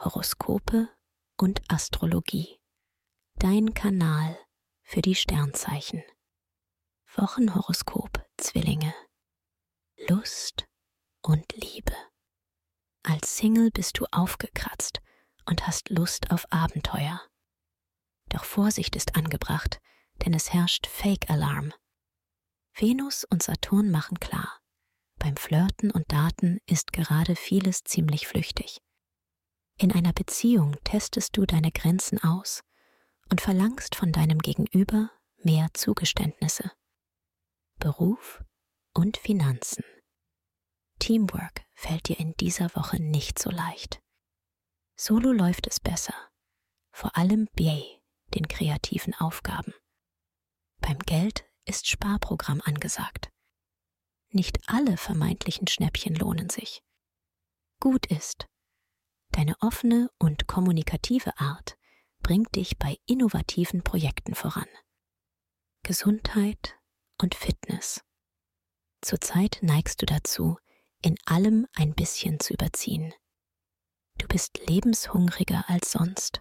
Horoskope und Astrologie. Dein Kanal für die Sternzeichen. Wochenhoroskop Zwillinge. Lust und Liebe. Als Single bist du aufgekratzt und hast Lust auf Abenteuer. Doch Vorsicht ist angebracht, denn es herrscht Fake-Alarm. Venus und Saturn machen klar. Beim Flirten und Daten ist gerade vieles ziemlich flüchtig. In einer Beziehung testest du deine Grenzen aus und verlangst von deinem Gegenüber mehr Zugeständnisse. Beruf und Finanzen. Teamwork fällt dir in dieser Woche nicht so leicht. Solo läuft es besser, vor allem BA, den kreativen Aufgaben. Beim Geld ist Sparprogramm angesagt. Nicht alle vermeintlichen Schnäppchen lohnen sich. Gut ist, Deine offene und kommunikative Art bringt dich bei innovativen Projekten voran. Gesundheit und Fitness. Zurzeit neigst du dazu, in allem ein bisschen zu überziehen. Du bist lebenshungriger als sonst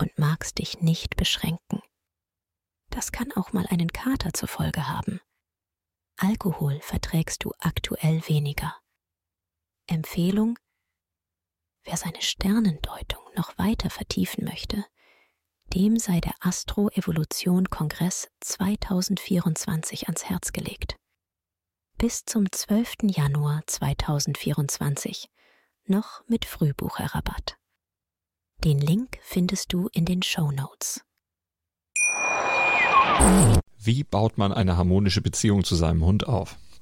und magst dich nicht beschränken. Das kann auch mal einen Kater zur Folge haben. Alkohol verträgst du aktuell weniger. Empfehlung, Wer seine Sternendeutung noch weiter vertiefen möchte, dem sei der Astro-Evolution-Kongress 2024 ans Herz gelegt. Bis zum 12. Januar 2024 noch mit Frühbucherrabatt. Den Link findest du in den Show Notes. Wie baut man eine harmonische Beziehung zu seinem Hund auf?